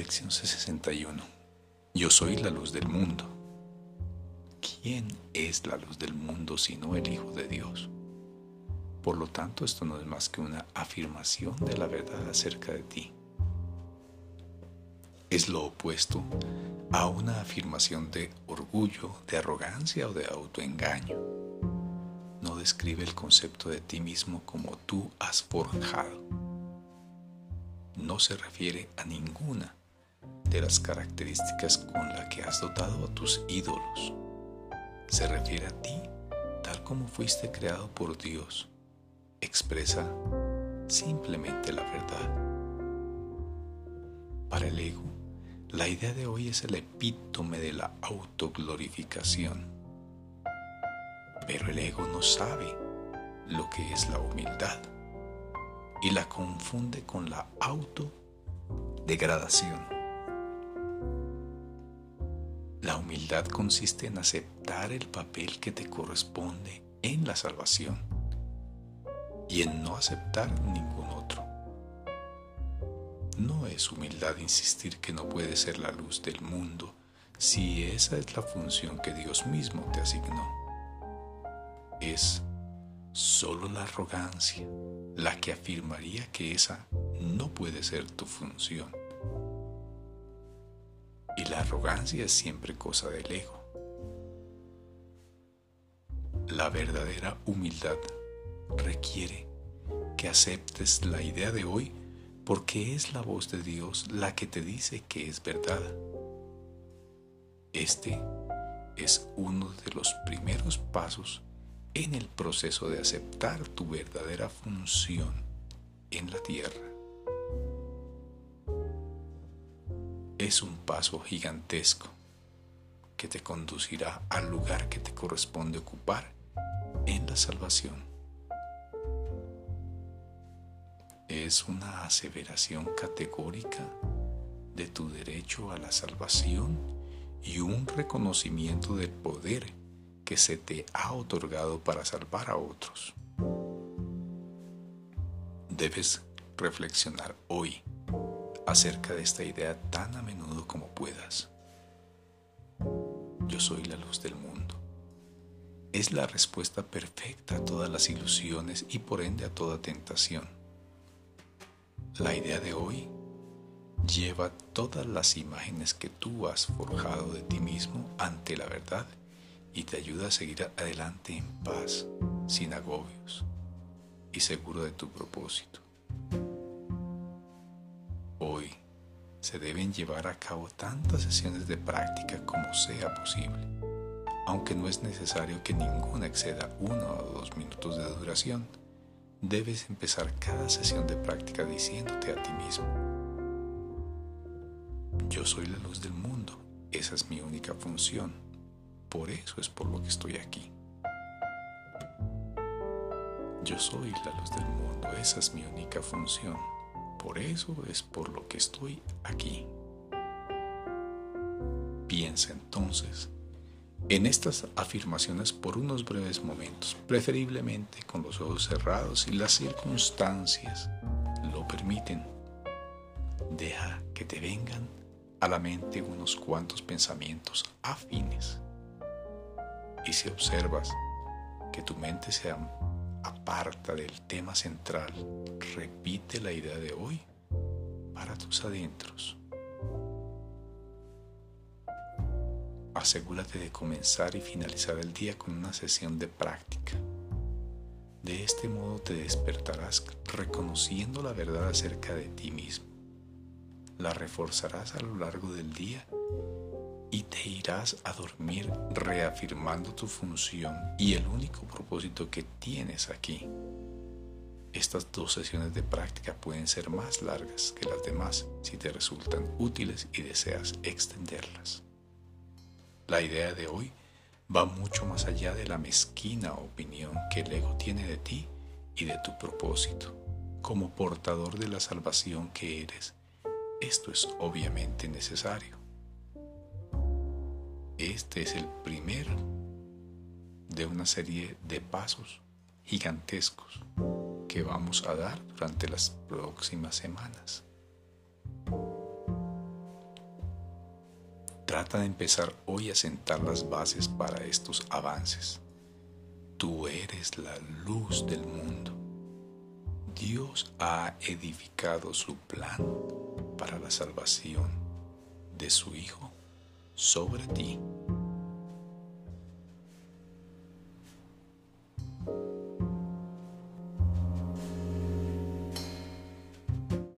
Lección 61. Yo soy la luz del mundo. ¿Quién es la luz del mundo sino el Hijo de Dios? Por lo tanto, esto no es más que una afirmación de la verdad acerca de ti. Es lo opuesto a una afirmación de orgullo, de arrogancia o de autoengaño. No describe el concepto de ti mismo como tú has forjado. No se refiere a ninguna de las características con las que has dotado a tus ídolos. Se refiere a ti tal como fuiste creado por Dios. Expresa simplemente la verdad. Para el ego, la idea de hoy es el epítome de la autoglorificación. Pero el ego no sabe lo que es la humildad y la confunde con la autodegradación. La humildad consiste en aceptar el papel que te corresponde en la salvación y en no aceptar ningún otro. No es humildad insistir que no puedes ser la luz del mundo si esa es la función que Dios mismo te asignó. Es solo la arrogancia la que afirmaría que esa no puede ser tu función. Y la arrogancia es siempre cosa del ego. La verdadera humildad requiere que aceptes la idea de hoy porque es la voz de Dios la que te dice que es verdad. Este es uno de los primeros pasos en el proceso de aceptar tu verdadera función en la tierra. Es un paso gigantesco que te conducirá al lugar que te corresponde ocupar en la salvación. Es una aseveración categórica de tu derecho a la salvación y un reconocimiento del poder que se te ha otorgado para salvar a otros. Debes reflexionar hoy acerca de esta idea tan a menudo como puedas. Yo soy la luz del mundo. Es la respuesta perfecta a todas las ilusiones y por ende a toda tentación. La idea de hoy lleva todas las imágenes que tú has forjado de ti mismo ante la verdad y te ayuda a seguir adelante en paz, sin agobios y seguro de tu propósito. Se deben llevar a cabo tantas sesiones de práctica como sea posible, aunque no es necesario que ninguna exceda uno o dos minutos de duración. Debes empezar cada sesión de práctica diciéndote a ti mismo, yo soy la luz del mundo, esa es mi única función, por eso es por lo que estoy aquí. Yo soy la luz del mundo, esa es mi única función, por eso es por lo que estoy aquí. Piensa entonces en estas afirmaciones por unos breves momentos, preferiblemente con los ojos cerrados y las circunstancias lo permiten. Deja que te vengan a la mente unos cuantos pensamientos afines. Y si observas que tu mente se aparta del tema central, repite la idea de hoy para tus adentros. Asegúrate de comenzar y finalizar el día con una sesión de práctica. De este modo te despertarás reconociendo la verdad acerca de ti mismo. La reforzarás a lo largo del día te irás a dormir reafirmando tu función y el único propósito que tienes aquí. Estas dos sesiones de práctica pueden ser más largas que las demás si te resultan útiles y deseas extenderlas. La idea de hoy va mucho más allá de la mezquina opinión que el ego tiene de ti y de tu propósito. Como portador de la salvación que eres, esto es obviamente necesario. Este es el primer de una serie de pasos gigantescos que vamos a dar durante las próximas semanas. Trata de empezar hoy a sentar las bases para estos avances. Tú eres la luz del mundo. Dios ha edificado su plan para la salvación de su Hijo sobre ti.